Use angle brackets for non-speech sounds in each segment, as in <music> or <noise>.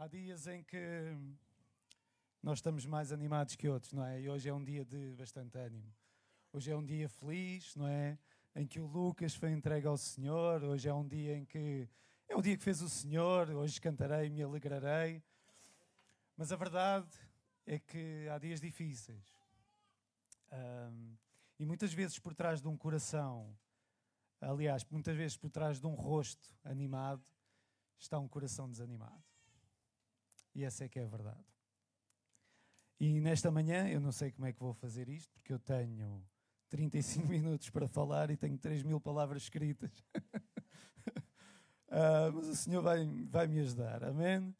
Há dias em que nós estamos mais animados que outros, não é? E hoje é um dia de bastante ânimo. Hoje é um dia feliz, não é? Em que o Lucas foi entregue ao Senhor. Hoje é um dia em que é o dia que fez o Senhor. Hoje cantarei, me alegrarei. Mas a verdade é que há dias difíceis. Um, e muitas vezes por trás de um coração, aliás, muitas vezes por trás de um rosto animado, está um coração desanimado. E essa é que é a verdade. E nesta manhã, eu não sei como é que vou fazer isto, porque eu tenho 35 <laughs> minutos para falar e tenho 3 mil palavras escritas. uh, <laughs> mas o Senhor vai, vai me ajudar, amém?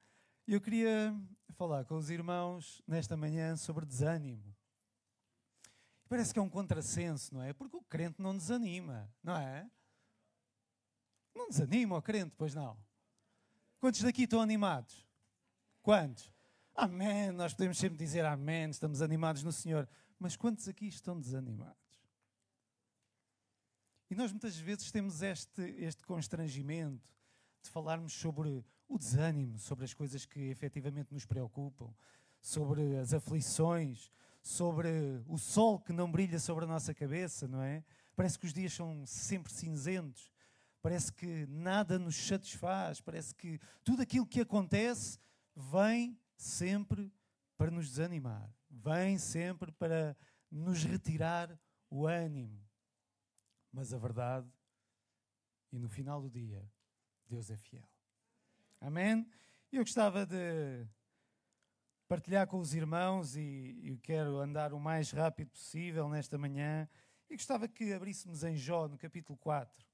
Eu queria falar com os irmãos nesta manhã sobre desânimo. Parece que é um contrassenso, não é? Porque o crente não desanima, não é? Não desanima o crente, pois não. Quantos daqui estão animados? Quantos? Amém. Nós podemos sempre dizer amém, estamos animados no Senhor. Mas quantos aqui estão desanimados? E nós muitas vezes temos este, este constrangimento de falarmos sobre o desânimo, sobre as coisas que efetivamente nos preocupam, sobre as aflições, sobre o sol que não brilha sobre a nossa cabeça, não é? Parece que os dias são sempre cinzentos, parece que nada nos satisfaz, parece que tudo aquilo que acontece vem sempre para nos desanimar, vem sempre para nos retirar o ânimo. Mas a verdade, e no final do dia, Deus é fiel. Amém? Eu gostava de partilhar com os irmãos e quero andar o mais rápido possível nesta manhã. E gostava que abríssemos em Jó, no capítulo 4.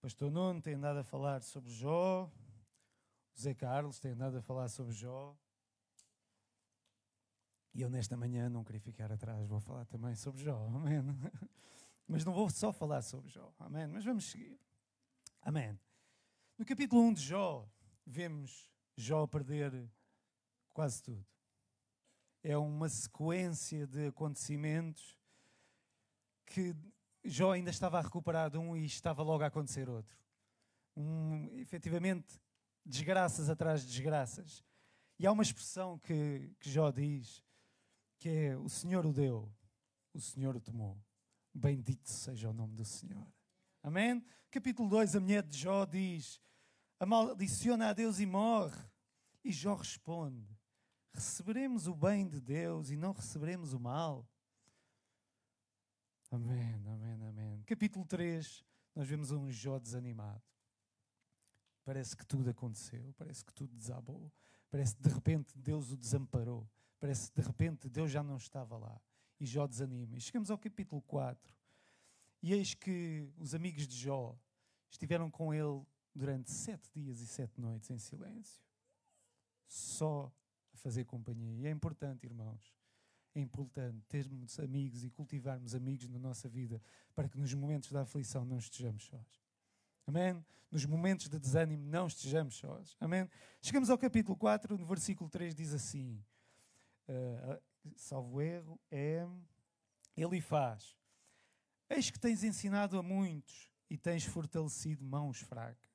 Pastor Nuno tem andado a falar sobre Jó, o Zé Carlos tem andado a falar sobre Jó. E eu nesta manhã não queria ficar atrás, vou falar também sobre Jó, amém? <laughs> Mas não vou só falar sobre Jó, amém? Mas vamos seguir, amém? No capítulo 1 de Jó, vemos Jó perder quase tudo. É uma sequência de acontecimentos que Jó ainda estava a recuperar de um e estava logo a acontecer outro. Um, efetivamente, desgraças atrás de desgraças. E há uma expressão que, que Jó diz, que é o Senhor o deu, o Senhor o tomou. Bendito seja o nome do Senhor. Amém? Capítulo 2, a mulher de Jó diz, amaliciona a Deus e morre. E Jó responde, receberemos o bem de Deus e não receberemos o mal. Amém, amém, amém. Capítulo 3, nós vemos um Jó desanimado. Parece que tudo aconteceu, parece que tudo desabou, parece que de repente Deus o desamparou, parece que de repente Deus já não estava lá. E Jó desanima. E chegamos ao capítulo 4. E eis que os amigos de Jó estiveram com ele durante sete dias e sete noites em silêncio, só a fazer companhia. E é importante, irmãos, é importante termos amigos e cultivarmos amigos na nossa vida para que nos momentos da aflição não estejamos sós. Amém? Nos momentos de desânimo não estejamos sós. Amém? Chegamos ao capítulo 4, no versículo 3 diz assim: uh, salvo erro, é. Ele faz: Eis que tens ensinado a muitos e tens fortalecido mãos fracas.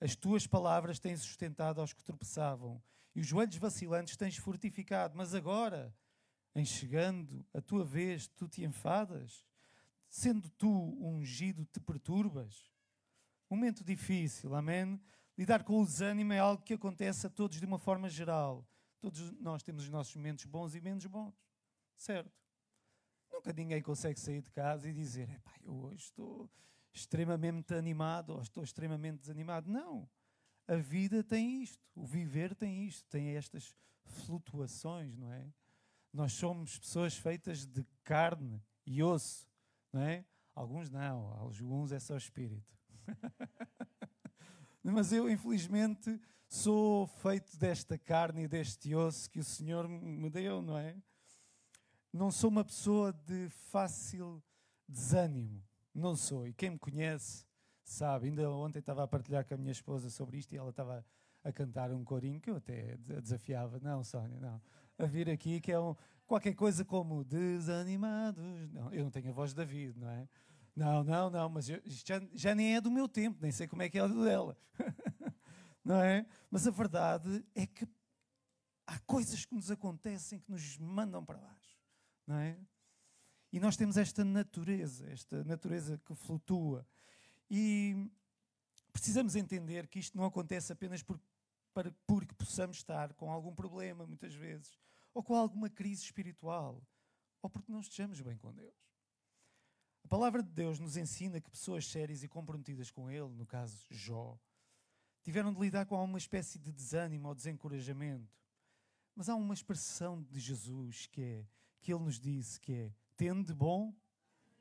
As tuas palavras têm sustentado aos que tropeçavam e os joelhos vacilantes tens fortificado. Mas agora em chegando a tua vez, tu te enfadas? Sendo tu ungido, te perturbas? Momento difícil, amém? Lidar com o desânimo é algo que acontece a todos de uma forma geral. Todos nós temos os nossos momentos bons e menos bons, certo? Nunca ninguém consegue sair de casa e dizer: eu hoje estou extremamente animado ou estou extremamente desanimado. Não. A vida tem isto, o viver tem isto, tem estas flutuações, não é? Nós somos pessoas feitas de carne e osso, não é? Alguns não, alguns é só espírito. <laughs> Mas eu, infelizmente, sou feito desta carne e deste osso que o Senhor me deu, não é? Não sou uma pessoa de fácil desânimo. Não sou. E quem me conhece sabe. Ainda ontem estava a partilhar com a minha esposa sobre isto e ela estava a cantar um corinho que eu até desafiava. Não, Sónia, não a vir aqui, que é um. qualquer coisa como desanimados. Não, eu não tenho a voz de David, não é? Não, não, não, mas eu, já, já nem é do meu tempo, nem sei como é que é o dela. <laughs> não é? Mas a verdade é que há coisas que nos acontecem que nos mandam para baixo, não é? E nós temos esta natureza, esta natureza que flutua. E precisamos entender que isto não acontece apenas por, para, porque possamos estar com algum problema, muitas vezes, ou com alguma crise espiritual, ou porque não estejamos bem com Deus. A palavra de Deus nos ensina que pessoas sérias e comprometidas com Ele, no caso Jó, tiveram de lidar com alguma espécie de desânimo ou desencorajamento. Mas há uma expressão de Jesus que é que ele nos disse que é tende bom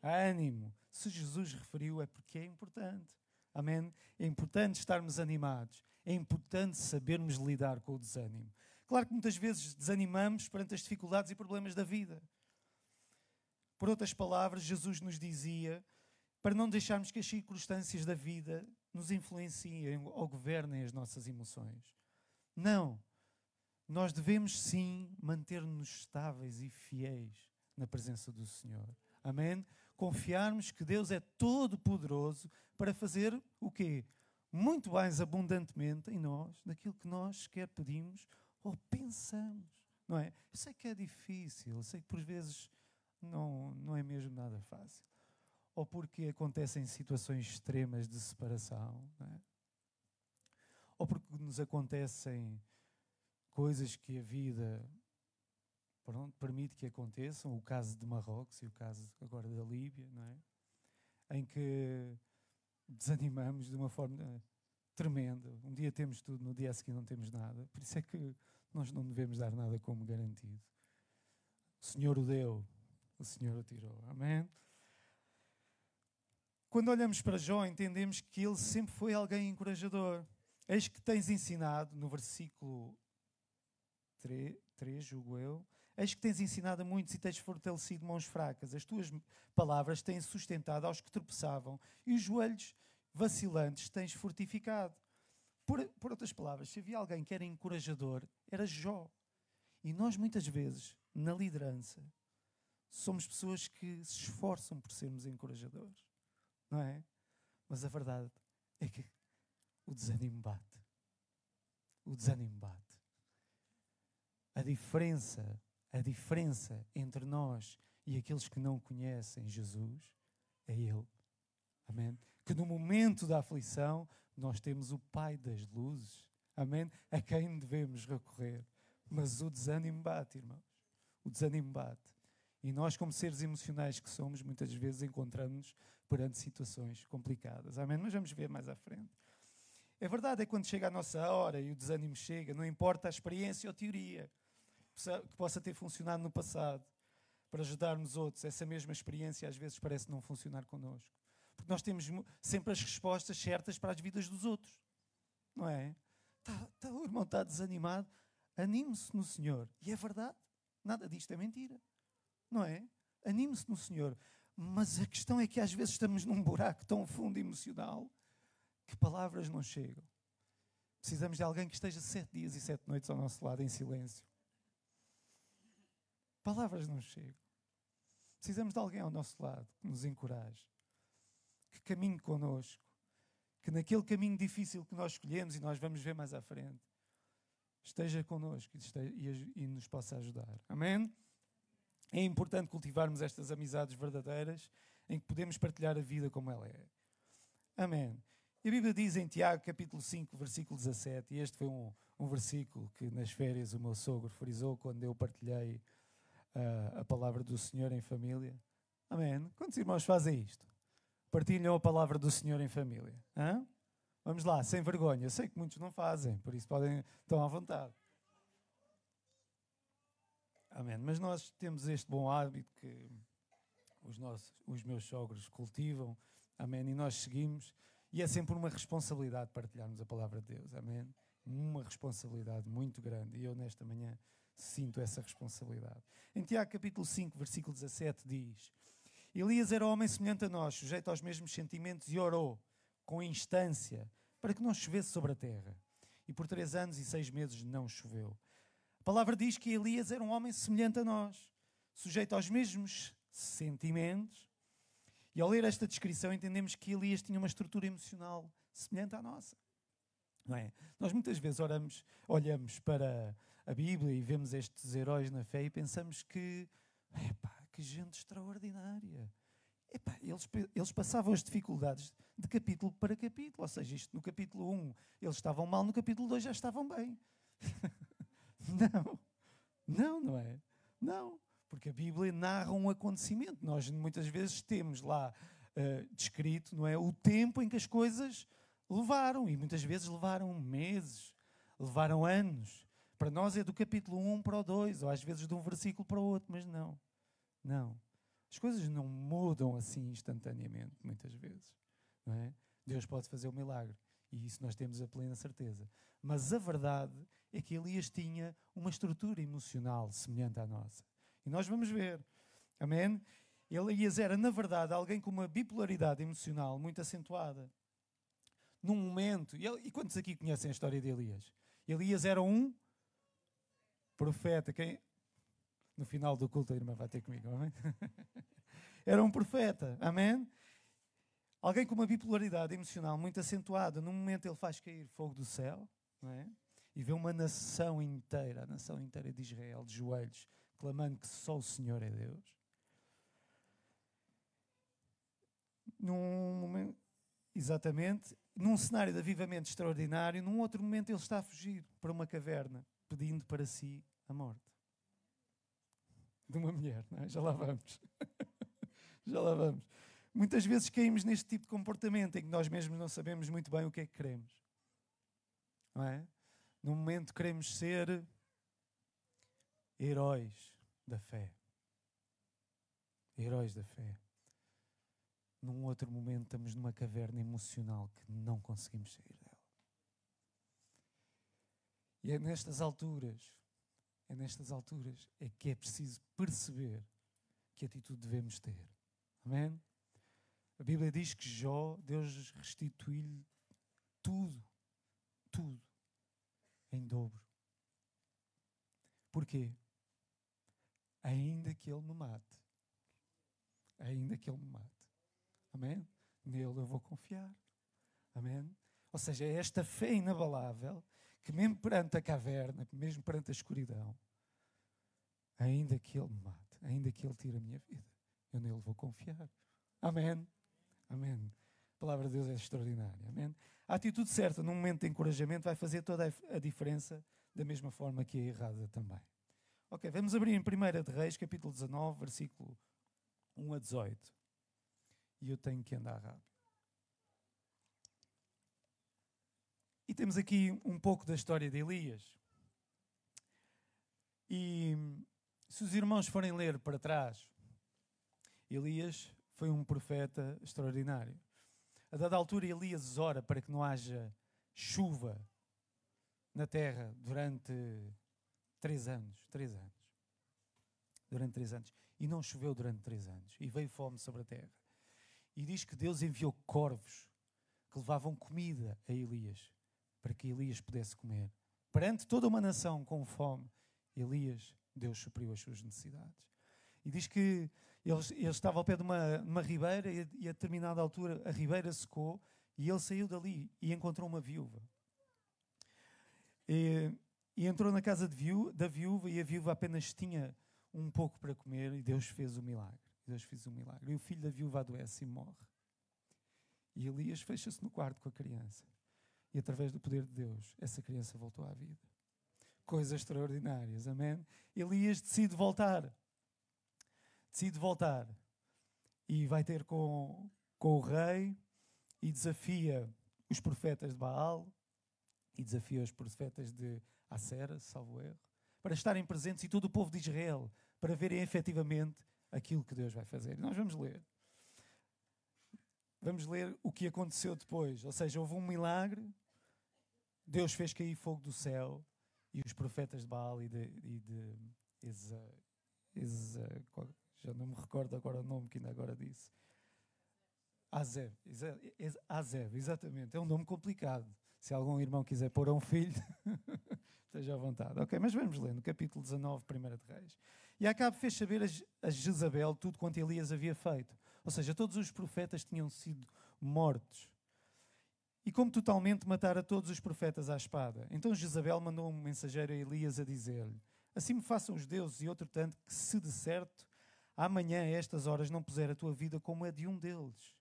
ânimo. Se Jesus referiu é porque é importante. Amém? É importante estarmos animados. É importante sabermos lidar com o desânimo. Claro que muitas vezes desanimamos perante as dificuldades e problemas da vida. Por outras palavras, Jesus nos dizia para não deixarmos que as circunstâncias da vida nos influenciem ou governem as nossas emoções. Não. Nós devemos sim manter-nos estáveis e fiéis na presença do Senhor. Amém? Confiarmos que Deus é todo poderoso para fazer o quê? Muito mais abundantemente em nós daquilo que nós quer pedimos ou pensamos, não é? Eu sei que é difícil, eu sei que por vezes não, não é mesmo nada fácil. Ou porque acontecem situações extremas de separação, não é? Ou porque nos acontecem coisas que a vida pronto, permite que aconteçam, o caso de Marrocos e o caso agora da Líbia, não é? Em que desanimamos de uma forma tremenda. Um dia temos tudo, no dia a seguir não temos nada. Por isso é que nós não devemos dar nada como garantido. O Senhor o deu, o Senhor o tirou. Amém? Quando olhamos para Jó, entendemos que ele sempre foi alguém encorajador. Eis que tens ensinado, no versículo 3, 3 julgo eu, eis que tens ensinado a muitos e tens fortalecido mãos fracas. As tuas palavras têm sustentado aos que tropeçavam e os joelhos vacilantes tens fortificado. Por, por outras palavras, se havia alguém que era encorajador, era Jó. E nós, muitas vezes, na liderança, somos pessoas que se esforçam por sermos encorajadores. Não é? Mas a verdade é que o desânimo bate. O desânimo bate. A diferença, a diferença entre nós e aqueles que não conhecem Jesus é Ele. Amém? Que no momento da aflição nós temos o Pai das luzes. Amém? A quem devemos recorrer. Mas o desânimo bate, irmãos. O desânimo bate. E nós, como seres emocionais que somos, muitas vezes encontramos-nos perante situações complicadas. Amém? Mas vamos ver mais à frente. É verdade, é quando chega a nossa hora e o desânimo chega, não importa a experiência ou teoria que possa ter funcionado no passado para ajudarmos outros, essa mesma experiência às vezes parece não funcionar connosco. Porque nós temos sempre as respostas certas para as vidas dos outros. Não é? Tá, tá, o irmão está desanimado. Anime-se no Senhor. E é verdade. Nada disto é mentira. Não é? Anime-se no Senhor. Mas a questão é que às vezes estamos num buraco tão fundo emocional que palavras não chegam. Precisamos de alguém que esteja sete dias e sete noites ao nosso lado em silêncio. Palavras não chegam. Precisamos de alguém ao nosso lado que nos encoraje, que caminhe connosco, que naquele caminho difícil que nós escolhemos e nós vamos ver mais à frente, esteja connosco e, esteja, e, e nos possa ajudar. Amém? É importante cultivarmos estas amizades verdadeiras em que podemos partilhar a vida como ela é. Amém. E a Bíblia diz em Tiago, capítulo 5, versículo 17, e este foi um, um versículo que nas férias o meu sogro frisou quando eu partilhei uh, a palavra do Senhor em família. Amém. Quantos irmãos fazem isto? Partilham a palavra do Senhor em família. Hã? Vamos lá, sem vergonha. Eu sei que muitos não fazem, por isso podem, estão à vontade. Amém. Mas nós temos este bom hábito que os, nossos, os meus sogros cultivam. Amém. E nós seguimos. E é sempre uma responsabilidade partilharmos a palavra de Deus. Amém. Uma responsabilidade muito grande. E eu, nesta manhã, sinto essa responsabilidade. Em Tiago, capítulo 5, versículo 17, diz: Elias era homem semelhante a nós, sujeito aos mesmos sentimentos, e orou com instância para que não chovesse sobre a terra. E por três anos e seis meses não choveu. A palavra diz que Elias era um homem semelhante a nós. sujeito aos mesmos sentimentos. E ao ler esta descrição, entendemos que Elias tinha uma estrutura emocional semelhante à nossa. Não é? Nós muitas vezes oramos, olhamos para a Bíblia e vemos estes heróis na fé e pensamos que, epá, que gente extraordinária. Epá, eles, eles passavam as dificuldades de capítulo para capítulo. Ou seja, isto no capítulo 1 eles estavam mal, no capítulo 2 já estavam bem. <laughs> não, não, não é? Não, porque a Bíblia narra um acontecimento. Nós muitas vezes temos lá uh, descrito, não é, o tempo em que as coisas levaram e muitas vezes levaram meses, levaram anos. Para nós é do capítulo 1 para o 2, ou às vezes de um versículo para o outro, mas não. Não. As coisas não mudam assim instantaneamente, muitas vezes. Não é? Deus pode fazer o um milagre. E isso nós temos a plena certeza. Mas a verdade é que Elias tinha uma estrutura emocional semelhante à nossa. E nós vamos ver. Amém? Elias era, na verdade, alguém com uma bipolaridade emocional muito acentuada. Num momento. E, e quantos aqui conhecem a história de Elias? Elias era um profeta. Quem, no final do culto a irmã vai ter comigo, amém? <laughs> Era um profeta, amém? Alguém com uma bipolaridade emocional muito acentuada. Num momento ele faz cair fogo do céu, não é? E vê uma nação inteira, a nação inteira de Israel, de joelhos, clamando que só o Senhor é Deus. Num momento, exatamente, num cenário de avivamento extraordinário, num outro momento ele está a fugir para uma caverna, pedindo para si a morte de uma mulher, é? já lá vamos. <laughs> já lá vamos. Muitas vezes caímos neste tipo de comportamento em que nós mesmos não sabemos muito bem o que é que queremos. Não é? Num momento queremos ser heróis da fé. Heróis da fé. Num outro momento estamos numa caverna emocional que não conseguimos sair dela. E é nestas alturas é nestas alturas é que é preciso perceber que atitude devemos ter. Amém? A Bíblia diz que Jó, Deus restituiu-lhe tudo, tudo, em dobro. Porquê? Ainda que Ele me mate. Ainda que Ele me mate. Amém? Nele eu vou confiar. Amém? Ou seja, é esta fé inabalável que mesmo perante a caverna, mesmo perante a escuridão, ainda que Ele me mate, ainda que Ele tire a minha vida, eu nele vou confiar. Amém. Amém. A palavra de Deus é extraordinária. Amém. A atitude certa num momento de encorajamento vai fazer toda a diferença da mesma forma que a errada também. Ok, vamos abrir em 1 de Reis, capítulo 19, versículo 1 a 18. E eu tenho que andar rápido. E temos aqui um pouco da história de Elias. E se os irmãos forem ler para trás, Elias foi um profeta extraordinário. A dada altura, Elias ora para que não haja chuva na terra durante três anos. Três anos. Durante três anos. E não choveu durante três anos. E veio fome sobre a terra. E diz que Deus enviou corvos que levavam comida a Elias para que Elias pudesse comer. Perante toda uma nação com fome, Elias, Deus supriu as suas necessidades. E diz que ele, ele estava ao pé de uma, uma ribeira e, e, a determinada altura a ribeira secou e ele saiu dali e encontrou uma viúva. E, e entrou na casa da viúva e a viúva apenas tinha um pouco para comer e Deus fez o milagre. Deus fez o milagre. E o filho da viúva adoece e morre. E Elias fecha-se no quarto com a criança. E através do poder de Deus, essa criança voltou à vida. Coisas extraordinárias, amém? Elias decide voltar. Decide voltar. E vai ter com, com o rei e desafia os profetas de Baal e desafia os profetas de Acera, salvo erro, para estarem presentes e todo o povo de Israel, para verem efetivamente aquilo que Deus vai fazer. E nós vamos ler. Vamos ler o que aconteceu depois. Ou seja, houve um milagre, Deus fez cair fogo do céu e os profetas de Baal e de, e de já não me recordo agora o nome que ainda agora disse. Azeb, Azeb, exatamente. É um nome complicado. Se algum irmão quiser pôr a um filho, <laughs> esteja à vontade. Ok, mas vamos ler no capítulo 19, 1 de Reis. E Acabe fez saber a Jezabel tudo quanto Elias havia feito. Ou seja, todos os profetas tinham sido mortos. E como totalmente matara todos os profetas à espada. Então Jezabel mandou um mensageiro a Elias a dizer-lhe: Assim me façam os deuses, e outro tanto que, se de certo, amanhã a estas horas não puser a tua vida como a de um deles.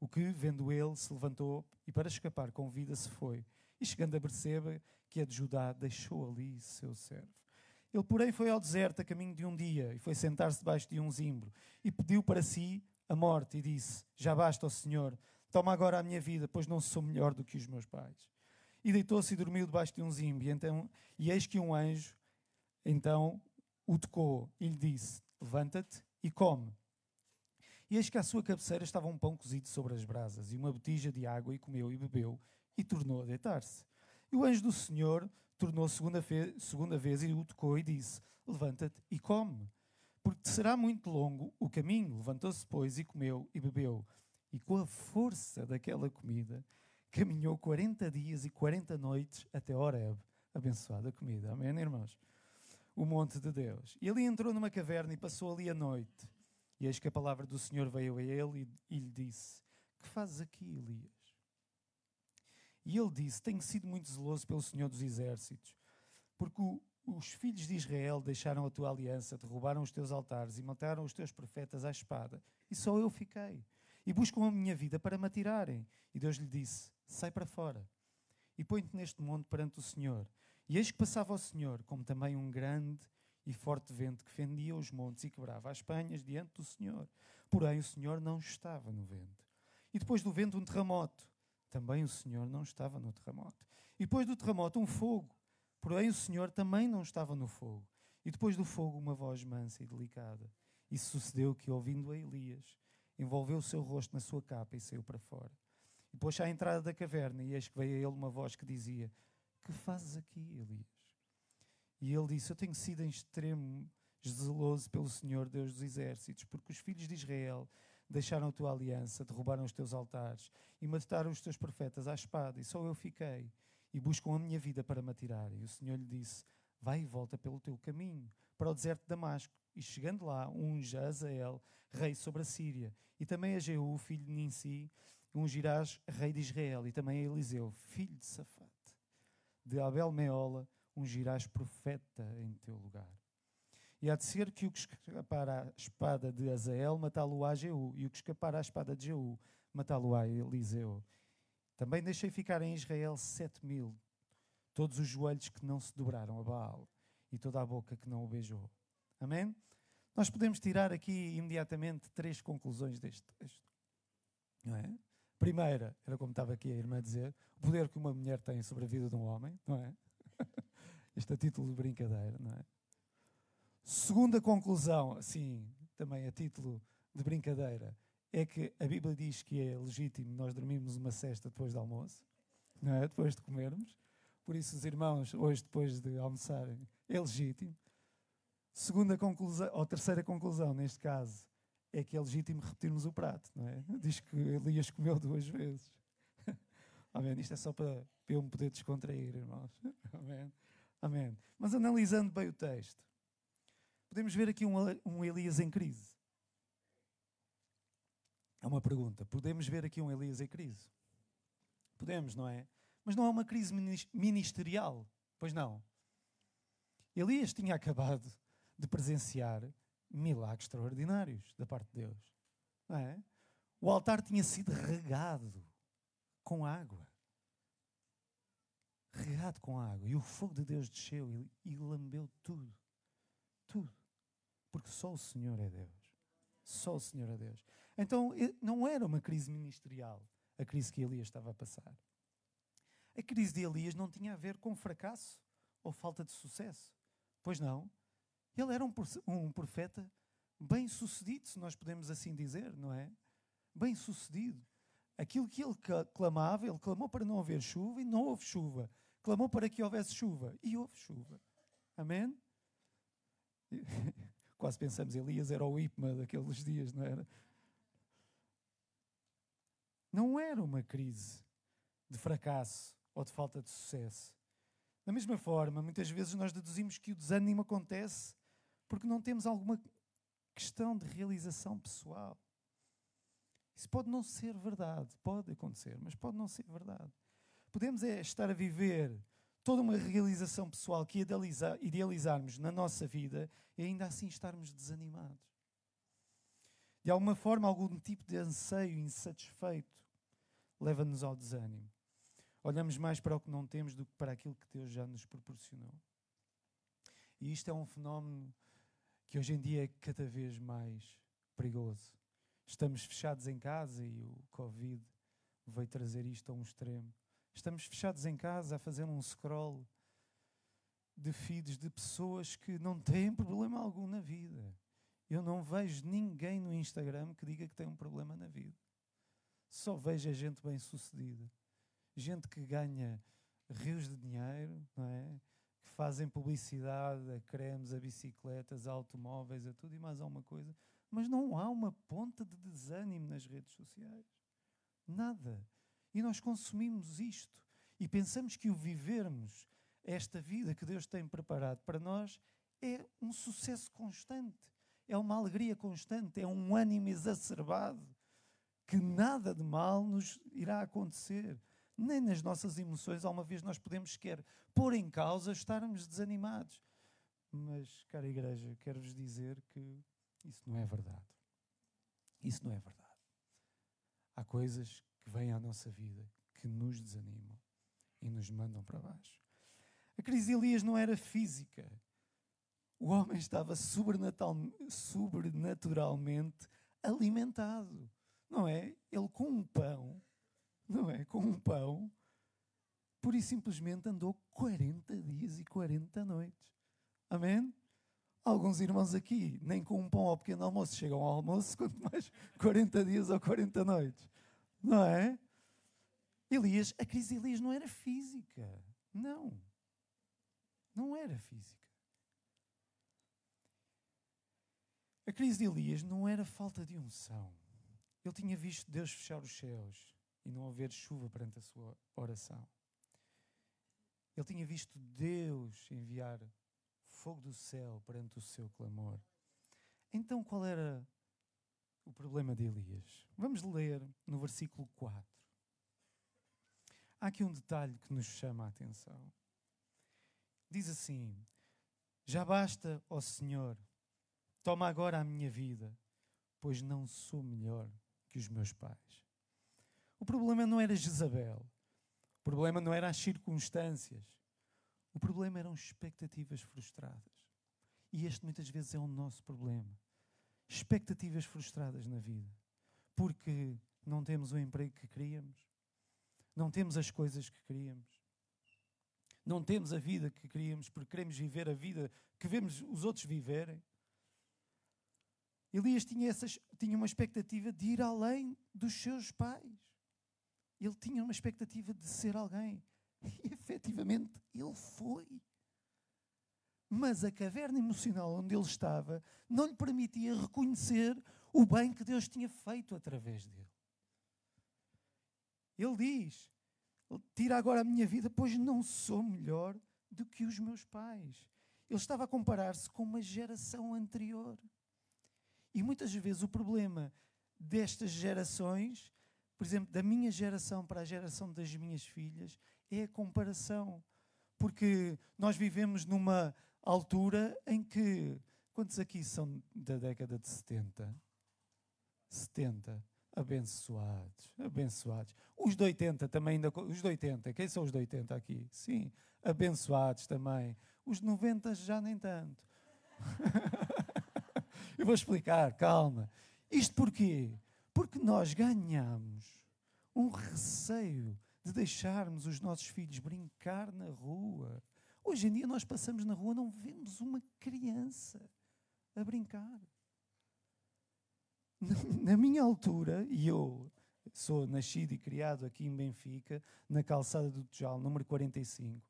O que, vendo ele, se levantou e para escapar com vida se foi. E chegando a Berseba, que é de Judá, deixou ali seu servo. Ele, porém, foi ao deserto a caminho de um dia e foi sentar-se debaixo de um zimbro e pediu para si a morte e disse: Já basta, ó Senhor, toma agora a minha vida, pois não sou melhor do que os meus pais. E deitou-se e dormiu debaixo de um zimbro. E, então, e eis que um anjo então o tocou e lhe disse: Levanta-te e come. E eis que à sua cabeceira estava um pão cozido sobre as brasas e uma botija de água, e comeu e bebeu e tornou a deitar-se. E o anjo do Senhor tornou segunda, segunda vez e o tocou e disse: Levanta-te e come, porque será muito longo o caminho. Levantou-se, pois, e comeu e bebeu. E com a força daquela comida, caminhou 40 dias e 40 noites até Horeb. Abençoada comida. Amém, irmãos? O monte de Deus. E ali entrou numa caverna e passou ali a noite. E eis que a palavra do Senhor veio a ele e, e lhe disse: Que fazes aqui, Elias? E ele disse: Tenho sido muito zeloso pelo Senhor dos Exércitos, porque o, os filhos de Israel deixaram a tua aliança, derrubaram os teus altares e mataram os teus profetas à espada, e só eu fiquei. E buscam a minha vida para me atirarem. E Deus lhe disse: Sai para fora e põe-te neste monte perante o Senhor. E eis que passava o Senhor, como também um grande e forte vento que fendia os montes e quebrava as penhas diante do Senhor. Porém, o Senhor não estava no vento. E depois do vento, um terremoto também o Senhor não estava no terremoto. E depois do terremoto, um fogo. Porém, o Senhor também não estava no fogo. E depois do fogo, uma voz mansa e delicada. E sucedeu que, ouvindo a Elias, envolveu o seu rosto na sua capa e saiu para fora. E pôs à entrada da caverna, e eis que veio a ele uma voz que dizia: Que fazes aqui, Elias? E ele disse: Eu tenho sido em extremo zeloso pelo Senhor, Deus dos exércitos, porque os filhos de Israel deixaram a tua aliança, derrubaram os teus altares e mataram os teus profetas à espada, e só eu fiquei, e buscam a minha vida para me atirarem. E o Senhor lhe disse: Vai e volta pelo teu caminho, para o deserto de Damasco. E chegando lá, unge a Azael, rei sobre a Síria, e também a Jeú, filho de Ninsi, ungirás rei de Israel, e também a Eliseu, filho de Safate. De Abel Meola, ungirás profeta em teu lugar. E há de ser que o que escapar à espada de Azael, matá-lo-á Jeú, e o que escapar à espada de Jeú, matá-lo-á Eliseu. Também deixei ficar em Israel sete mil, todos os joelhos que não se dobraram a Baal, e toda a boca que não o beijou. Amém? Nós podemos tirar aqui imediatamente três conclusões deste texto. Não é? Primeira, era como estava aqui a irmã a dizer, o poder que uma mulher tem sobre a vida de um homem, não é? <laughs> Isto a título de brincadeira, não é? Segunda conclusão, assim, também a título de brincadeira, é que a Bíblia diz que é legítimo nós dormirmos uma cesta depois do almoço, não é? Depois de comermos. Por isso, os irmãos, hoje, depois de almoçarem, é legítimo. Segunda conclusão, ou terceira conclusão, neste caso, é que é legítimo repetirmos o prato, não é? Diz que Elias comeu duas vezes. <laughs> Amém. Isto é só para, para eu me poder descontrair, irmãos. <laughs> Amém. Amém. Mas analisando bem o texto, Podemos ver aqui um, um Elias em crise. É uma pergunta. Podemos ver aqui um Elias em crise? Podemos, não é? Mas não é uma crise ministerial, pois não. Elias tinha acabado de presenciar milagres extraordinários da parte de Deus. Não é? O altar tinha sido regado com água. Regado com água. E o fogo de Deus desceu e, e lambeu tudo. Tudo. Porque só o Senhor é Deus. Só o Senhor é Deus. Então não era uma crise ministerial a crise que Elias estava a passar. A crise de Elias não tinha a ver com fracasso ou falta de sucesso. Pois não. Ele era um profeta bem sucedido, se nós podemos assim dizer, não é? Bem sucedido. Aquilo que ele clamava, ele clamou para não haver chuva e não houve chuva. Clamou para que houvesse chuva e houve chuva. Amém? <laughs> Quase pensamos, Elias era o IPMA daqueles dias, não era? Não era uma crise de fracasso ou de falta de sucesso. Da mesma forma, muitas vezes nós deduzimos que o desânimo acontece porque não temos alguma questão de realização pessoal. Isso pode não ser verdade, pode acontecer, mas pode não ser verdade. Podemos é estar a viver toda uma realização pessoal que idealizar, idealizarmos na nossa vida e ainda assim estarmos desanimados. De alguma forma, algum tipo de anseio insatisfeito leva-nos ao desânimo. Olhamos mais para o que não temos do que para aquilo que Deus já nos proporcionou. E isto é um fenómeno que hoje em dia é cada vez mais perigoso. Estamos fechados em casa e o Covid veio trazer isto a um extremo. Estamos fechados em casa a fazer um scroll de feeds de pessoas que não têm problema algum na vida. Eu não vejo ninguém no Instagram que diga que tem um problema na vida. Só vejo a gente bem sucedida. Gente que ganha rios de dinheiro, não é? Que fazem publicidade a cremes, a bicicletas, a automóveis, a tudo e mais alguma coisa mas não há uma ponta de desânimo nas redes sociais. Nada. E nós consumimos isto e pensamos que o vivermos, esta vida que Deus tem preparado para nós, é um sucesso constante, é uma alegria constante, é um ânimo exacerbado, que nada de mal nos irá acontecer. Nem nas nossas emoções, alguma vez nós podemos sequer pôr em causa estarmos desanimados. Mas, cara igreja, quero-vos dizer que isso não é verdade. Isso não é verdade. Há coisas que vêm à nossa vida que nos desanimam e nos mandam para baixo. A crise de Elias não era física. O homem estava sobrenaturalmente alimentado. Não é? Ele com um pão, não é? Com um pão, pura e simplesmente andou 40 dias e 40 noites. Amém? Alguns irmãos aqui, nem com um pão ao pequeno almoço chegam ao almoço, <laughs> quanto mais 40 dias ou 40 noites. Não é? Elias, a crise de Elias não era física. Não. Não era física. A crise de Elias não era falta de unção. Ele tinha visto Deus fechar os céus e não haver chuva perante a sua oração. Ele tinha visto Deus enviar fogo do céu perante o seu clamor. Então, qual era o problema de Elias? Vamos ler no versículo 4. Há aqui um detalhe que nos chama a atenção. Diz assim: Já basta, ó Senhor, toma agora a minha vida, pois não sou melhor que os meus pais. O problema não era Jezabel, o problema não era as circunstâncias, o problema eram expectativas frustradas. E este muitas vezes é o nosso problema. Expectativas frustradas na vida. Porque não temos o emprego que queríamos, não temos as coisas que queríamos, não temos a vida que queríamos porque queremos viver a vida que vemos os outros viverem. Elias tinha, essas, tinha uma expectativa de ir além dos seus pais. Ele tinha uma expectativa de ser alguém. <laughs> E efetivamente ele foi. Mas a caverna emocional onde ele estava não lhe permitia reconhecer o bem que Deus tinha feito através dele. Ele diz: Tira agora a minha vida, pois não sou melhor do que os meus pais. Ele estava a comparar-se com uma geração anterior. E muitas vezes o problema destas gerações, por exemplo, da minha geração para a geração das minhas filhas, é a comparação. Porque nós vivemos numa altura em que. Quantos aqui são da década de 70? 70. Abençoados, abençoados. Os de 80 também ainda. Os de 80, quem são os de 80 aqui? Sim, abençoados também. Os de 90 já nem tanto. <laughs> Eu vou explicar, calma. Isto porquê? Porque nós ganhamos um receio de deixarmos os nossos filhos brincar na rua. Hoje em dia nós passamos na rua, não vemos uma criança a brincar. Na minha altura, e eu sou nascido e criado aqui em Benfica, na calçada do Tujal, número 45,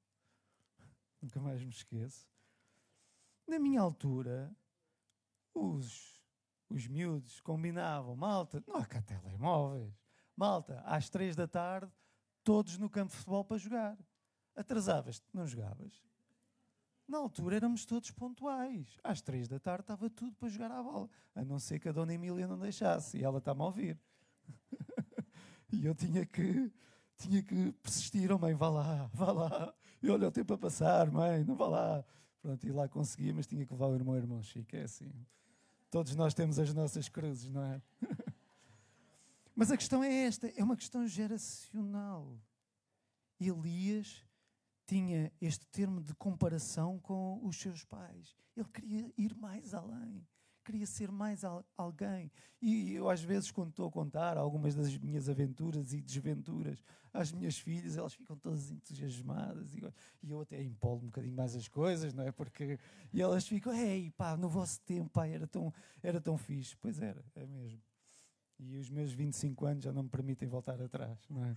nunca mais me esqueço. Na minha altura, os, os miúdos combinavam, malta, não há cá telemóveis, malta, às três da tarde todos no campo de futebol para jogar. Atrasavas-te, não jogavas. Na altura éramos todos pontuais. Às três da tarde estava tudo para jogar à bola. A não ser que a dona Emília não deixasse. E ela está-me a ouvir. <laughs> e eu tinha que, tinha que persistir. Oh mãe, vá lá, vá lá. E olha o tempo a passar, mãe, não vá lá. Pronto, e lá conseguia, mas tinha que levar o irmão e o irmão Chico. É assim. Todos nós temos as nossas cruzes, não é? <laughs> mas a questão é esta: é uma questão geracional. Elias tinha este termo de comparação com os seus pais. Ele queria ir mais além, queria ser mais alguém. E eu, às vezes, quando estou a contar algumas das minhas aventuras e desventuras às minhas filhas, elas ficam todas entusiasmadas e, e eu até empolo um bocadinho mais as coisas, não é? Porque, e elas ficam, ei, pá, no vosso tempo, pá, era tão, era tão fixe. Pois era, é mesmo. E os meus 25 anos já não me permitem voltar atrás, não é?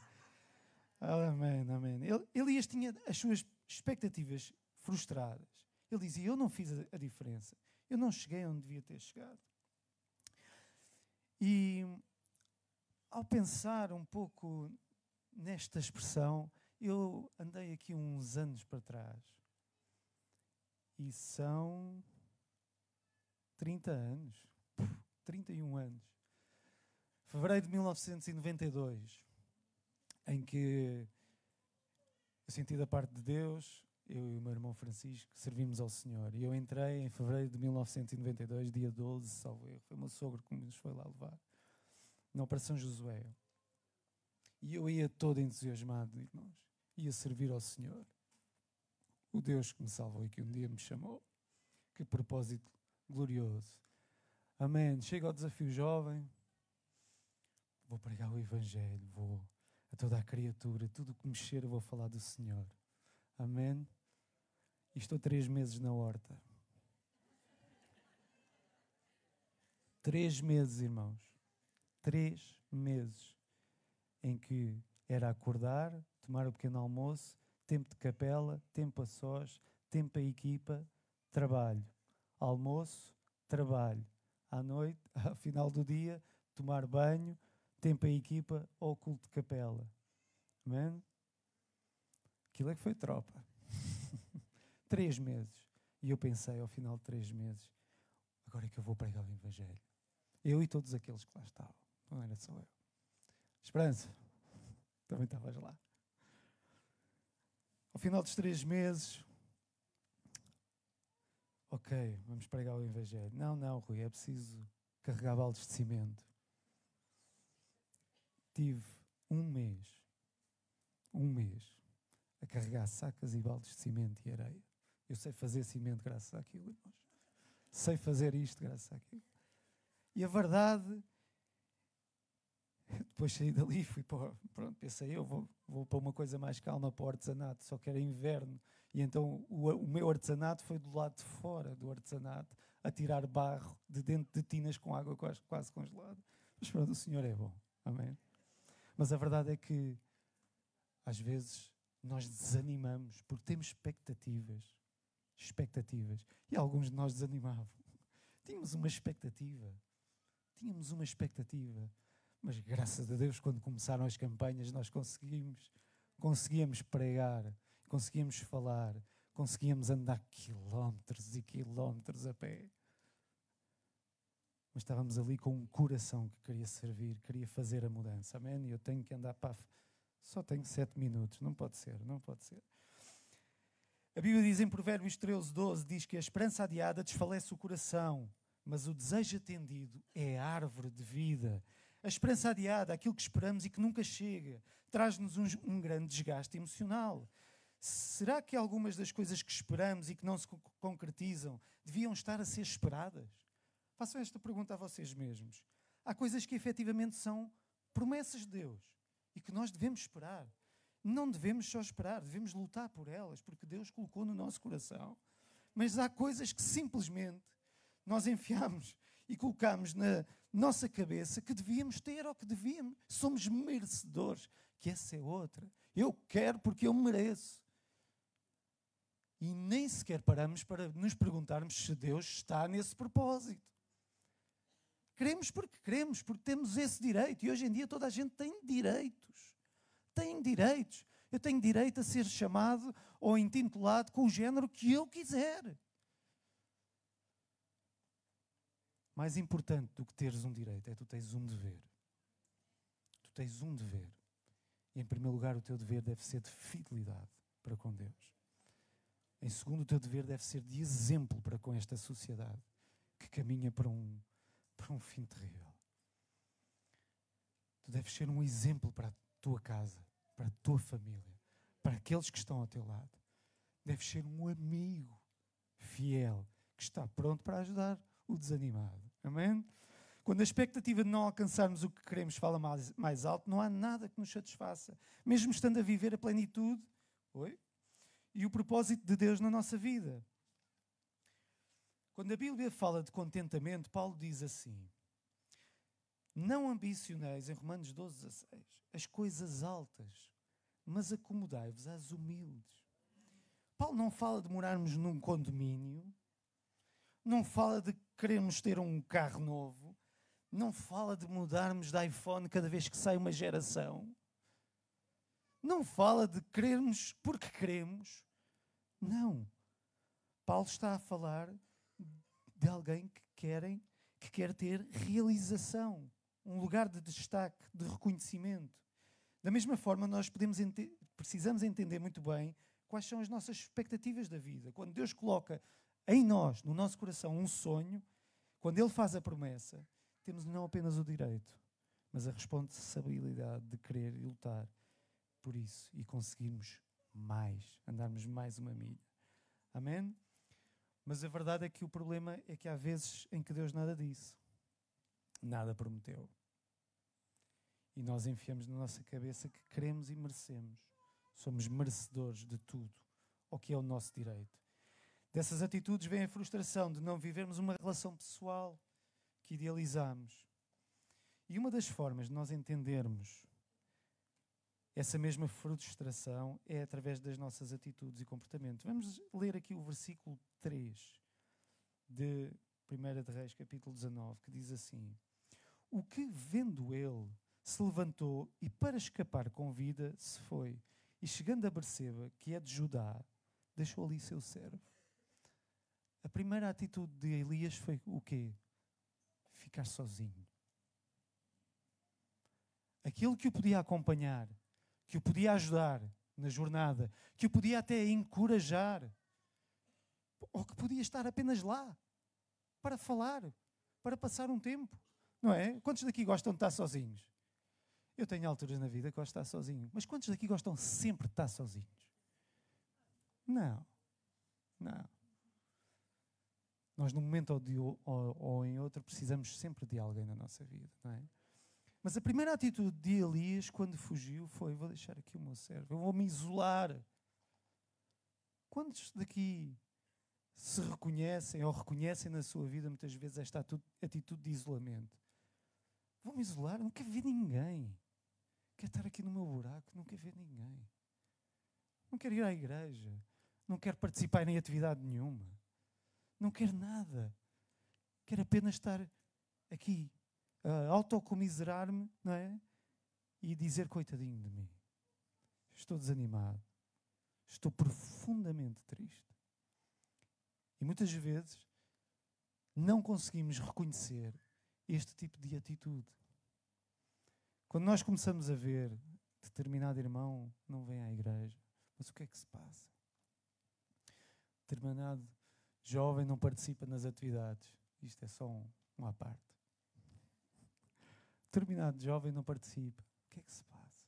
Amém, amém. Elias tinha as suas expectativas frustradas. Ele dizia: Eu não fiz a diferença. Eu não cheguei onde devia ter chegado. E ao pensar um pouco nesta expressão, eu andei aqui uns anos para trás. E são 30 anos. 31 anos. Fevereiro de 1992 em que eu senti da parte de Deus, eu e o meu irmão Francisco, servimos ao Senhor. E eu entrei em fevereiro de 1992, dia 12, salvo erro. Foi o meu sogro que nos foi lá levar, na Operação Josué. E eu ia todo entusiasmado, irmãos. Ia servir ao Senhor. O Deus que me salvou e que um dia me chamou. Que propósito glorioso. Amém. Chega ao desafio jovem. Vou pregar o Evangelho. Vou a toda a criatura, tudo o que mexer, eu vou falar do Senhor. Amém? E estou três meses na horta. Três meses, irmãos. Três meses em que era acordar, tomar o pequeno almoço, tempo de capela, tempo a sós, tempo a equipa, trabalho. Almoço, trabalho. À noite, <laughs> ao final do dia, tomar banho, tempo a equipa ou culto de capela. Amém? Aquilo é que foi tropa. Três meses. E eu pensei, ao final de três meses, agora é que eu vou pregar o Evangelho. Eu e todos aqueles que lá estavam. Não era só eu. Esperança, também estavas lá. Ao final dos três meses, ok, vamos pregar o Evangelho. Não, não, Rui, é preciso carregar baldes de cimento tive um mês, um mês, a carregar sacas e baldes de cimento e areia. Eu sei fazer cimento graças àquilo, irmãos. Sei fazer isto graças àquilo. E a verdade, depois saí dali, fui para, pronto, pensei, eu vou, vou para uma coisa mais calma para o artesanato, só que era inverno. E então o, o meu artesanato foi do lado de fora do artesanato, a tirar barro de dentro de tinas com água quase, quase congelada. Mas pronto, o Senhor é bom. Amém. Mas a verdade é que, às vezes, nós desanimamos porque temos expectativas. Expectativas. E alguns de nós desanimavam. <laughs> Tínhamos uma expectativa. Tínhamos uma expectativa. Mas graças a Deus, quando começaram as campanhas, nós conseguimos, conseguíamos pregar, conseguíamos falar, conseguíamos andar quilómetros e quilómetros a pé mas estávamos ali com um coração que queria servir, queria fazer a mudança. Amém? E eu tenho que andar para. Só tenho sete minutos, não pode ser, não pode ser. A Bíblia diz em Provérbios 13, 12: diz que a esperança adiada desfalece o coração, mas o desejo atendido é a árvore de vida. A esperança adiada, aquilo que esperamos e que nunca chega, traz-nos um, um grande desgaste emocional. Será que algumas das coisas que esperamos e que não se concretizam deviam estar a ser esperadas? Façam esta pergunta a vocês mesmos. Há coisas que efetivamente são promessas de Deus e que nós devemos esperar. Não devemos só esperar, devemos lutar por elas, porque Deus colocou no nosso coração. Mas há coisas que simplesmente nós enfiamos e colocamos na nossa cabeça que devíamos ter ou que devíamos. Somos merecedores, que essa é outra. Eu quero porque eu mereço. E nem sequer paramos para nos perguntarmos se Deus está nesse propósito. Queremos porque queremos, porque temos esse direito. E hoje em dia toda a gente tem direitos. Tem direitos. Eu tenho direito a ser chamado ou intitulado com o género que eu quiser. Mais importante do que teres um direito é tu tens um dever. Tu tens um dever. E em primeiro lugar, o teu dever deve ser de fidelidade para com Deus. Em segundo, o teu dever deve ser de exemplo para com esta sociedade que caminha para um, para um fim terrível. Tu deves ser um exemplo para a tua casa, para a tua família, para aqueles que estão ao teu lado. Deves ser um amigo fiel que está pronto para ajudar o desanimado. Amém? Quando a expectativa de não alcançarmos o que queremos fala mais, mais alto, não há nada que nos satisfaça. Mesmo estando a viver a plenitude oi, e o propósito de Deus na nossa vida. Quando a Bíblia fala de contentamento, Paulo diz assim: Não ambicioneis, em Romanos 12, 16, as coisas altas, mas acomodai-vos às humildes. Paulo não fala de morarmos num condomínio, não fala de queremos ter um carro novo, não fala de mudarmos de iPhone cada vez que sai uma geração, não fala de querermos porque queremos. Não. Paulo está a falar de alguém que querem, que quer ter realização, um lugar de destaque, de reconhecimento. Da mesma forma, nós ente precisamos entender muito bem quais são as nossas expectativas da vida. Quando Deus coloca em nós, no nosso coração, um sonho, quando Ele faz a promessa, temos não apenas o direito, mas a responsabilidade de querer e lutar por isso e conseguirmos mais, andarmos mais uma milha. Amém? Mas a verdade é que o problema é que há vezes em que Deus nada disse, nada prometeu. E nós enfiamos na nossa cabeça que queremos e merecemos. Somos merecedores de tudo, o que é o nosso direito. Dessas atitudes vem a frustração de não vivermos uma relação pessoal que idealizamos. E uma das formas de nós entendermos essa mesma frustração é através das nossas atitudes e comportamentos. Vamos ler aqui o versículo 3 de 1 de Reis, capítulo 19, que diz assim: O que, vendo ele, se levantou e, para escapar com vida, se foi. E chegando a Berseba, que é de Judá, deixou ali seu servo. A primeira atitude de Elias foi o quê? Ficar sozinho. Aquilo que o podia acompanhar, que o podia ajudar na jornada, que o podia até encorajar, ou que podia estar apenas lá para falar, para passar um tempo, não é? Quantos daqui gostam de estar sozinhos? Eu tenho alturas na vida que gosto de estar sozinho, mas quantos daqui gostam sempre de estar sozinhos? Não, não. Nós, num momento ou, de, ou, ou em outro, precisamos sempre de alguém na nossa vida, não é? Mas a primeira atitude de Elias, quando fugiu, foi: Vou deixar aqui o meu servo, eu vou me isolar. Quantos daqui se reconhecem ou reconhecem na sua vida muitas vezes esta atitude de isolamento? Vou me isolar, não quero ver ninguém. Quero estar aqui no meu buraco, não quero ver ninguém. Não quero ir à igreja. Não quero participar em atividade nenhuma. Não quero nada. Quero apenas estar aqui, uh, autocomiserar-me, não é? E dizer, coitadinho de mim. Estou desanimado. Estou profundamente triste. E muitas vezes não conseguimos reconhecer este tipo de atitude. Quando nós começamos a ver determinado irmão não vem à igreja, mas o que é que se passa? Determinado jovem não participa nas atividades. Isto é só um, um à parte. Determinado jovem não participa. O que é que se passa?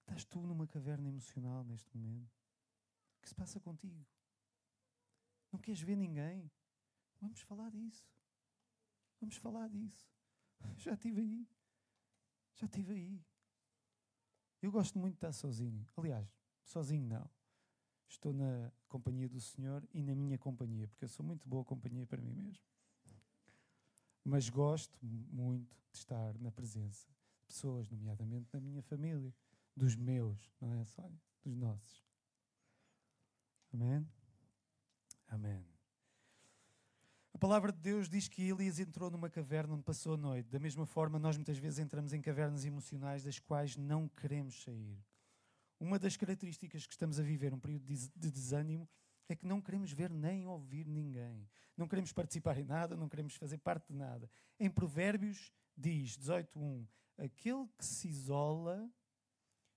Estás tu numa caverna emocional neste momento? O que se passa contigo? Não queres ver ninguém? Vamos falar disso. Vamos falar disso. <laughs> Já estive aí. Já estive aí. Eu gosto muito de estar sozinho. Aliás, sozinho não. Estou na companhia do Senhor e na minha companhia, porque eu sou muito boa companhia para mim mesmo. Mas gosto muito de estar na presença de pessoas, nomeadamente da minha família, dos meus, não é, Sónia? Dos nossos. Amém? Amém. A palavra de Deus diz que Elias entrou numa caverna onde passou a noite. Da mesma forma, nós muitas vezes entramos em cavernas emocionais das quais não queremos sair. uma das características que estamos a viver, um período de desânimo, é que não queremos ver nem ouvir ninguém. Não queremos participar em nada, não queremos fazer parte de nada. Em Provérbios diz, 18.1, aquele que se isola,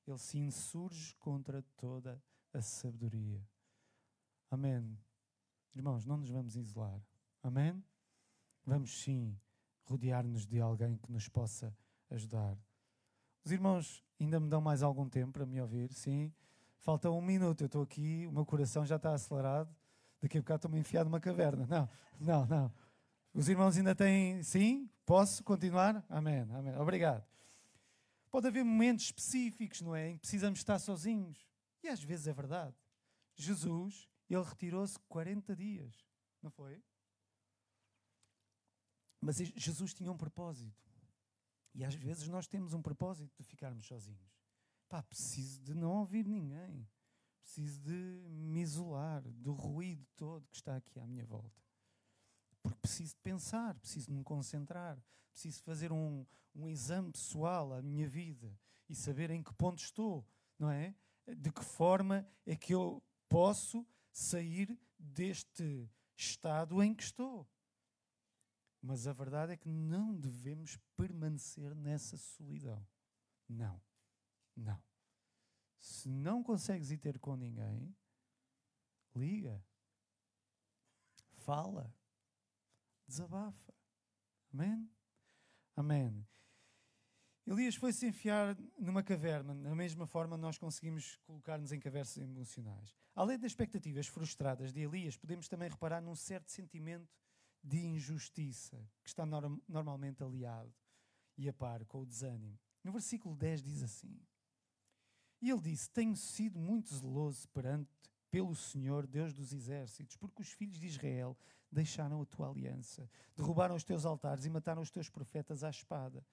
ele se insurge contra toda a sabedoria. Amém. Irmãos, não nos vamos isolar. Amém? Vamos sim rodear-nos de alguém que nos possa ajudar. Os irmãos ainda me dão mais algum tempo para me ouvir, sim. Falta um minuto, eu estou aqui, o meu coração já está acelerado. Daqui a bocado estou-me enfiado numa caverna. Não, não, não. Os irmãos ainda têm. Sim? Posso continuar? Amém, amém. Obrigado. Pode haver momentos específicos, não é? Em que precisamos estar sozinhos. E às vezes é verdade. Jesus, ele retirou-se 40 dias, não foi? Mas Jesus tinha um propósito. E às vezes nós temos um propósito de ficarmos sozinhos. Pá, preciso de não ouvir ninguém. Preciso de me isolar do ruído todo que está aqui à minha volta. Porque preciso de pensar, preciso de me concentrar, preciso fazer um, um exame pessoal à minha vida e saber em que ponto estou, não é? De que forma é que eu posso sair deste estado em que estou. Mas a verdade é que não devemos permanecer nessa solidão. Não. Não. Se não consegues ir ter com ninguém, liga. Fala. Desabafa. Amém? Amém. Elias foi-se enfiar numa caverna, da mesma forma nós conseguimos colocar-nos em cavernas emocionais. Além das expectativas frustradas de Elias, podemos também reparar num certo sentimento de injustiça, que está norm normalmente aliado e a par com o desânimo. No versículo 10 diz assim: E ele disse: Tenho sido muito zeloso perante pelo Senhor, Deus dos exércitos, porque os filhos de Israel deixaram a tua aliança, derrubaram os teus altares e mataram os teus profetas à espada.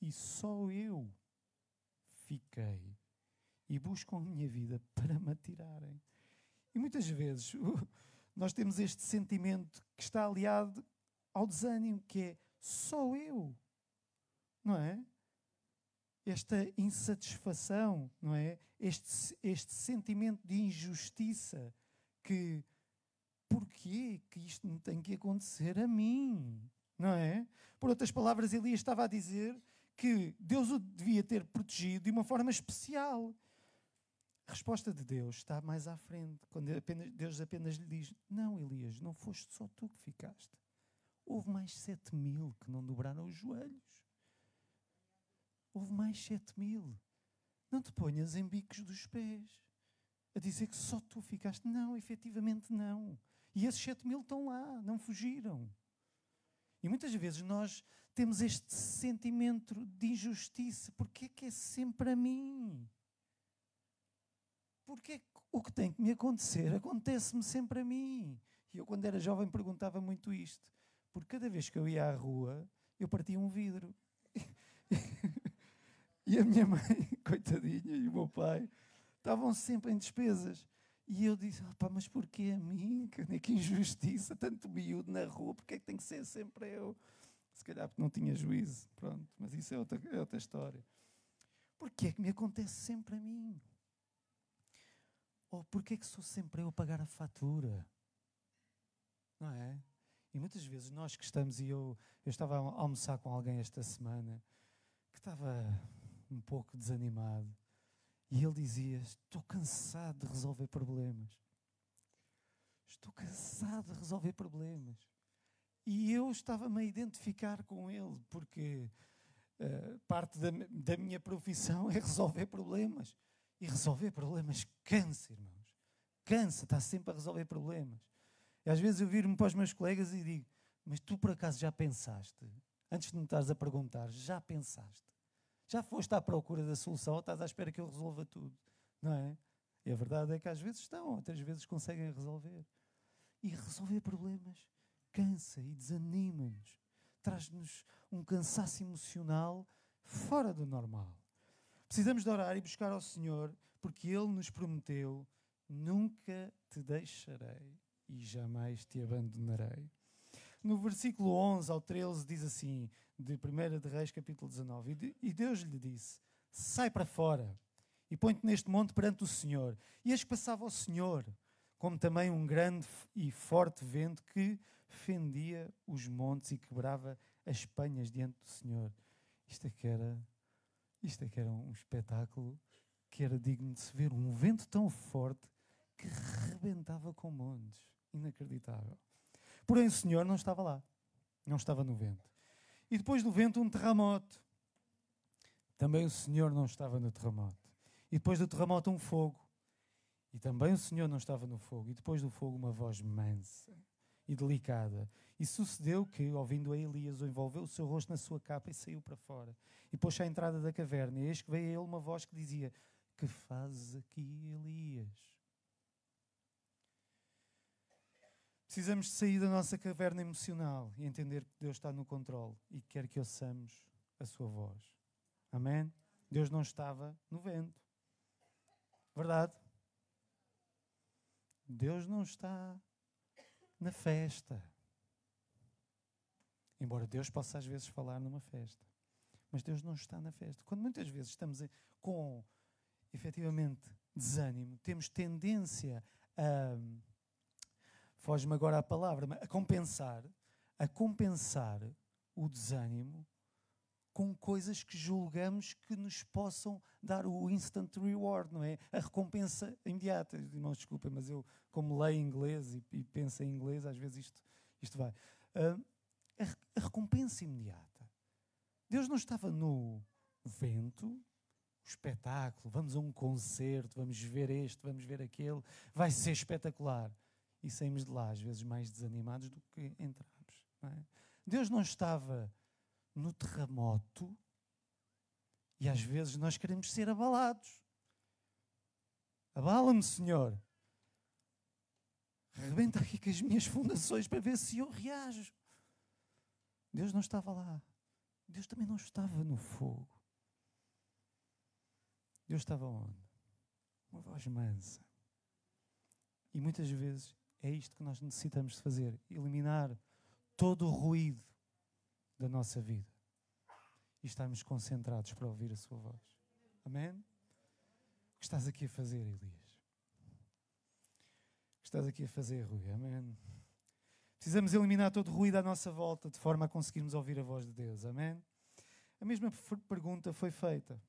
E só eu fiquei e buscam a minha vida para me atirarem. E muitas vezes nós temos este sentimento que está aliado ao desânimo, que é só eu, não é? Esta insatisfação, não é? Este, este sentimento de injustiça que porquê que isto não tem que acontecer a mim, não é? Por outras palavras, Elias estava a dizer que Deus o devia ter protegido de uma forma especial. A resposta de Deus está mais à frente, quando Deus apenas lhe diz: Não, Elias, não foste só tu que ficaste. Houve mais sete mil que não dobraram os joelhos. Houve mais sete mil. Não te ponhas em bicos dos pés a dizer que só tu ficaste. Não, efetivamente não. E esses sete mil estão lá, não fugiram. E muitas vezes nós temos este sentimento de injustiça. Porque é que é sempre a mim? Porque o que tem que me acontecer acontece-me sempre a mim. E eu, quando era jovem, perguntava muito isto. Porque cada vez que eu ia à rua, eu partia um vidro. <laughs> e a minha mãe, <laughs> coitadinha, e o meu pai, estavam sempre em despesas. E eu disse, mas porquê a mim? Que, que injustiça, tanto miúdo na rua, porque é que tem que ser sempre eu? Se calhar porque não tinha juízo, pronto, mas isso é outra, é outra história. Porquê é que me acontece sempre a mim? Oh, porquê que sou sempre eu a pagar a fatura? Não é? E muitas vezes nós que estamos, e eu, eu estava a almoçar com alguém esta semana que estava um pouco desanimado, e ele dizia: Estou cansado de resolver problemas. Estou cansado de resolver problemas. E eu estava-me a identificar com ele, porque uh, parte da, da minha profissão <laughs> é resolver problemas. E resolver problemas cansa, irmãos. Cansa, está sempre a resolver problemas. E às vezes eu viro-me para os meus colegas e digo: Mas tu por acaso já pensaste? Antes de me estares a perguntar, já pensaste? Já foste à procura da solução ou estás à espera que eu resolva tudo? Não é? E a verdade é que às vezes estão, outras vezes conseguem resolver. E resolver problemas cansa e desanima-nos. Traz-nos um cansaço emocional fora do normal. Precisamos de orar e buscar ao Senhor, porque Ele nos prometeu: nunca te deixarei e jamais te abandonarei. No versículo 11 ao 13 diz assim, de 1 de Reis, capítulo 19: E Deus lhe disse: Sai para fora e põe-te neste monte perante o Senhor. E eis que passava o Senhor, como também um grande e forte vento que fendia os montes e quebrava as penhas diante do Senhor. Isto é que era, isto é que era um espetáculo que era digno de se ver. Um vento tão forte que rebentava com montes. Inacreditável. Porém, o Senhor não estava lá. Não estava no vento. E depois do vento, um terremoto. Também o Senhor não estava no terremoto. E depois do terremoto, um fogo. E também o Senhor não estava no fogo. E depois do fogo, uma voz mansa e delicada. E sucedeu que, ouvindo a Elias, o envolveu o seu rosto na sua capa e saiu para fora. E pôs-se à entrada da caverna. E eis que veio a ele uma voz que dizia: Que fazes aqui, Elias? Precisamos de sair da nossa caverna emocional e entender que Deus está no controle e quer que ouçamos a sua voz. Amém? Deus não estava no vento. Verdade? Deus não está na festa. Embora Deus possa às vezes falar numa festa. Mas Deus não está na festa. Quando muitas vezes estamos com, efetivamente, desânimo, temos tendência a foge-me agora a palavra, a compensar, a compensar o desânimo com coisas que julgamos que nos possam dar o instant reward, não é? A recompensa imediata. Irmãos, desculpem, mas eu, como leio inglês e, e penso em inglês, às vezes isto, isto vai. Uh, a, recompensa imediata. Deus não estava no vento, espetáculo, vamos a um concerto, vamos ver este, vamos ver aquele, vai ser espetacular e saímos de lá, às vezes, mais desanimados do que entramos. Não é? Deus não estava no terremoto e às vezes nós queremos ser abalados. Abala-me, Senhor. Rebenta aqui com as minhas fundações para ver se eu reajo. Deus não estava lá. Deus também não estava no fogo. Deus estava onde? Uma voz mansa. E muitas vezes é isto que nós necessitamos de fazer: eliminar todo o ruído da nossa vida e estarmos concentrados para ouvir a Sua voz. Amém? O que estás aqui a fazer, Elias? O que estás aqui a fazer, Rui? Amém? Precisamos eliminar todo o ruído à nossa volta de forma a conseguirmos ouvir a voz de Deus. Amém? A mesma pergunta foi feita.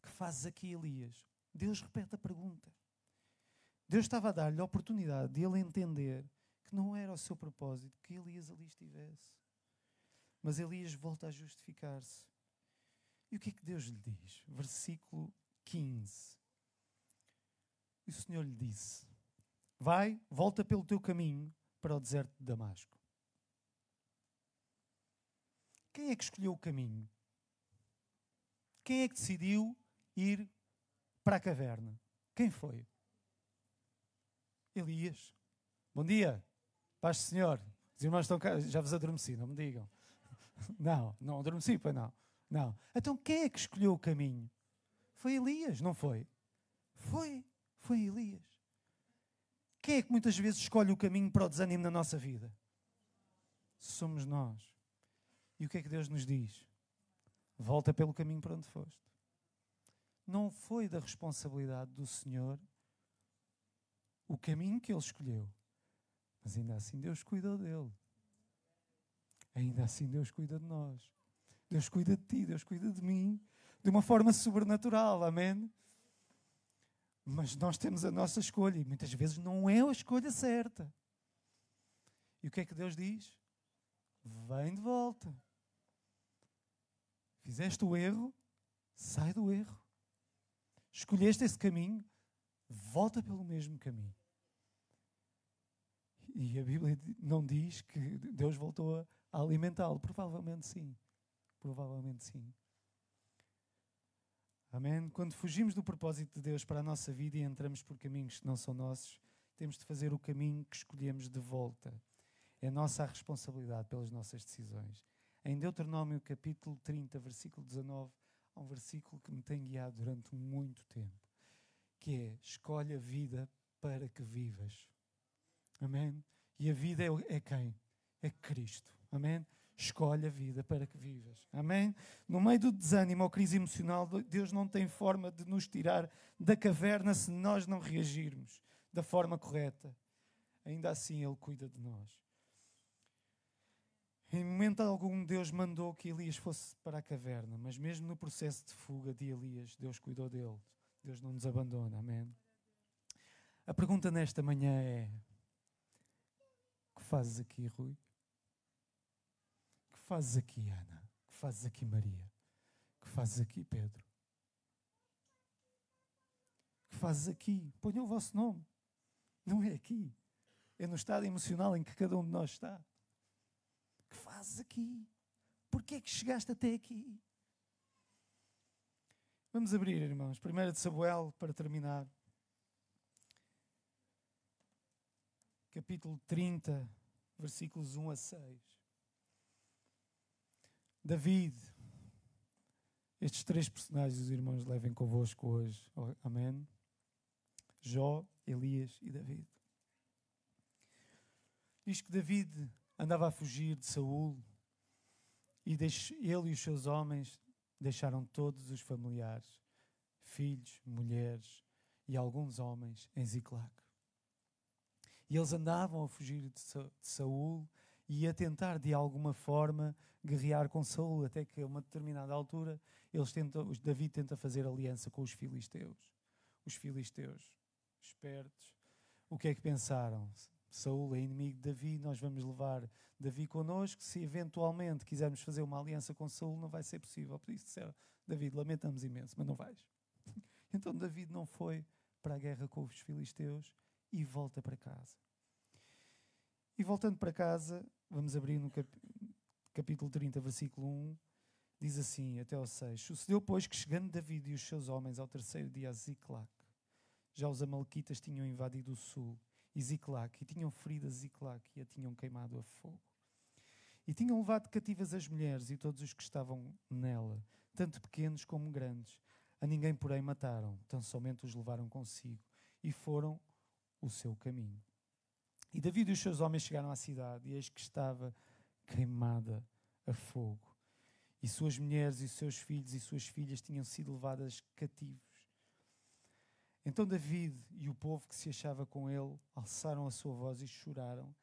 Que fazes aqui, Elias? Deus repete a pergunta. Deus estava a dar-lhe a oportunidade de ele entender que não era o seu propósito que Elias ali estivesse. Mas Elias volta a justificar-se. E o que é que Deus lhe diz? Versículo 15. E o Senhor lhe disse: Vai, volta pelo teu caminho para o deserto de Damasco. Quem é que escolheu o caminho? Quem é que decidiu ir para a caverna? Quem foi? Elias. Bom dia, paz do Senhor. Os irmãos estão cá, já vos adormeci, não me digam. <laughs> Não, não adormeci, pois não. Não. Então quem é que escolheu o caminho? Foi Elias, não foi? Foi, foi Elias. Quem é que muitas vezes escolhe o caminho para o desânimo na nossa vida? Somos nós. E o que é que Deus nos diz? Volta pelo caminho para onde foste. Não foi da responsabilidade do Senhor o caminho que ele escolheu. Mas ainda assim Deus cuidou dele. Ainda assim Deus cuida de nós. Deus cuida de ti, Deus cuida de mim, de uma forma sobrenatural, amém? Mas nós temos a nossa escolha e muitas vezes não é a escolha certa. E o que é que Deus diz? Vem de volta. Fizeste o erro, sai do erro. Escolheste esse caminho, volta pelo mesmo caminho. E a Bíblia não diz que Deus voltou a alimentá-lo. Provavelmente sim. Provavelmente sim. Amém? Quando fugimos do propósito de Deus para a nossa vida e entramos por caminhos que não são nossos, temos de fazer o caminho que escolhemos de volta. É nossa a responsabilidade pelas nossas decisões. Em Deuteronômio capítulo 30, versículo 19, há um versículo que me tem guiado durante muito tempo que é escolhe a vida para que vivas. Amém? E a vida é, é quem? É Cristo. Amém? Escolhe a vida para que vivas. Amém? No meio do desânimo ou crise emocional, Deus não tem forma de nos tirar da caverna se nós não reagirmos da forma correta. Ainda assim, Ele cuida de nós. Em momento algum, Deus mandou que Elias fosse para a caverna, mas mesmo no processo de fuga de Elias, Deus cuidou dele. Deus não nos abandona. Amém? A pergunta nesta manhã é: O que fazes aqui, Rui? Fazes aqui, Ana? que fazes aqui, Maria? que fazes aqui, Pedro? que fazes aqui? Ponham o vosso nome. Não é aqui. É no estado emocional em que cada um de nós está. que fazes aqui? Porquê é que chegaste até aqui? Vamos abrir, irmãos. Primeira de Samuel, para terminar. Capítulo 30, versículos 1 a 6. David. Estes três personagens os irmãos levem convosco hoje. Amém? Jó, Elias e David. Diz que David andava a fugir de Saul e ele e os seus homens deixaram todos os familiares, filhos, mulheres e alguns homens em Ziclac. E eles andavam a fugir de Saul e a tentar de alguma forma guerrear com Saul, até que a uma determinada altura eles tentam, David tenta fazer aliança com os filisteus. Os filisteus, espertos, o que é que pensaram? Saul é inimigo de Davi, nós vamos levar Davi connosco. Se eventualmente quisermos fazer uma aliança com Saul, não vai ser possível. Por isso disseram, David, lamentamos imenso, mas não vais. <laughs> Então David não foi para a guerra com os filisteus e volta para casa. E voltando para casa, vamos abrir no cap capítulo 30, versículo 1, diz assim, até ao 6. Sucedeu, pois, que chegando David e os seus homens ao terceiro dia a Ziclac, já os amalequitas tinham invadido o sul e Ziclac, e tinham ferido a Ziclac e a tinham queimado a fogo. E tinham levado cativas as mulheres e todos os que estavam nela, tanto pequenos como grandes. A ninguém, porém, mataram, tão somente os levaram consigo e foram o seu caminho. E David e os seus homens chegaram à cidade, e eis que estava queimada a fogo. E suas mulheres e seus filhos e suas filhas tinham sido levadas cativos. Então David e o povo que se achava com ele alçaram a sua voz e choraram,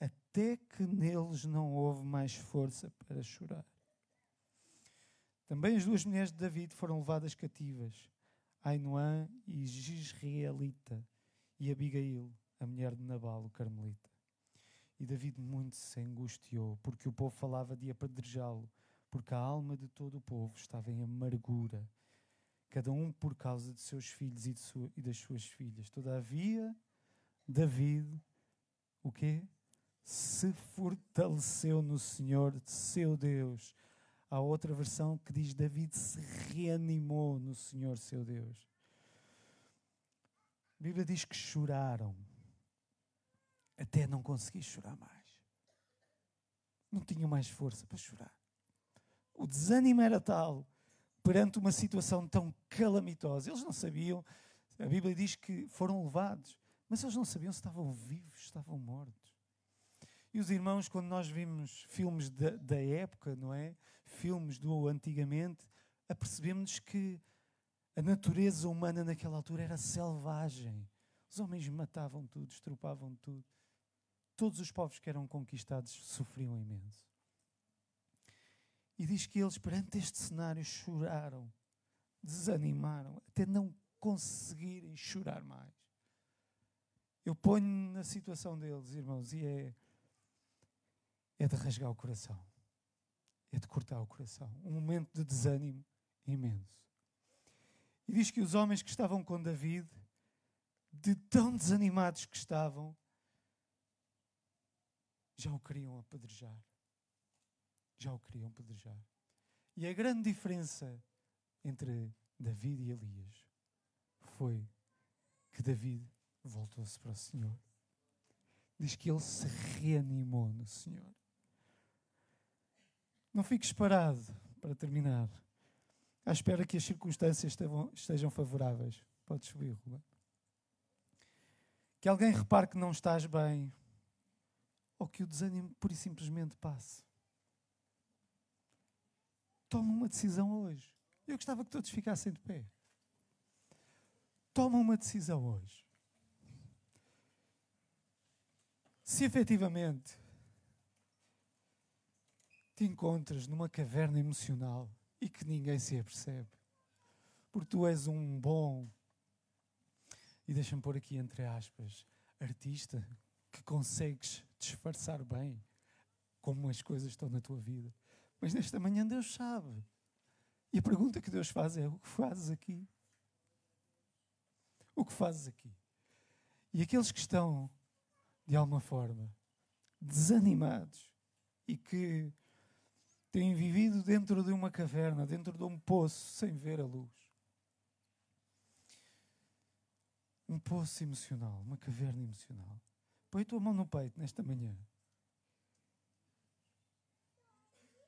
até que neles não houve mais força para chorar. Também as duas mulheres de David foram levadas cativas, Ainoã e Gisraelita, e Abigail, a mulher de Nabal, o carmelita. E David muito se angustiou, porque o povo falava de apedrejá-lo, porque a alma de todo o povo estava em amargura, cada um por causa de seus filhos e, sua, e das suas filhas. Todavia, David, o quê? Se fortaleceu no Senhor, seu Deus. Há outra versão que diz: David se reanimou no Senhor, seu Deus. A Bíblia diz que choraram até não conseguir chorar mais. Não tinham mais força para chorar. O desânimo era tal perante uma situação tão calamitosa. Eles não sabiam, a Bíblia diz que foram levados, mas eles não sabiam se estavam vivos, se estavam mortos. E os irmãos, quando nós vimos filmes da, da época, não é? Filmes do antigamente, apercebemos que a natureza humana naquela altura era selvagem. Os homens matavam tudo, estropavam tudo. Todos os povos que eram conquistados sofriam imenso. E diz que eles, perante este cenário, choraram, desanimaram, até não conseguirem chorar mais. Eu ponho na situação deles, irmãos, e é, é de rasgar o coração, é de cortar o coração. Um momento de desânimo imenso. E diz que os homens que estavam com David, de tão desanimados que estavam, já o queriam apedrejar. Já o queriam apedrejar. E a grande diferença entre David e Elias foi que David voltou-se para o Senhor. Diz que ele se reanimou no Senhor. Não fiques parado, para terminar, à espera que as circunstâncias estejam favoráveis. Podes subir, Ruben. Que alguém repare que não estás bem, ou que o desânimo pura e simplesmente passe. Toma uma decisão hoje. Eu gostava que todos ficassem de pé. Toma uma decisão hoje. Se efetivamente te encontras numa caverna emocional e que ninguém se apercebe, porque tu és um bom, e deixa-me pôr aqui entre aspas, artista que consegues disfarçar bem como as coisas estão na tua vida. Mas nesta manhã Deus sabe. E a pergunta que Deus faz é: o que fazes aqui? O que fazes aqui? E aqueles que estão, de alguma forma, desanimados e que têm vivido dentro de uma caverna, dentro de um poço, sem ver a luz. Um poço emocional, uma caverna emocional. Põe a tua mão no peito nesta manhã.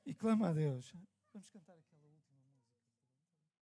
E clama a Deus. Vamos cantar aqui.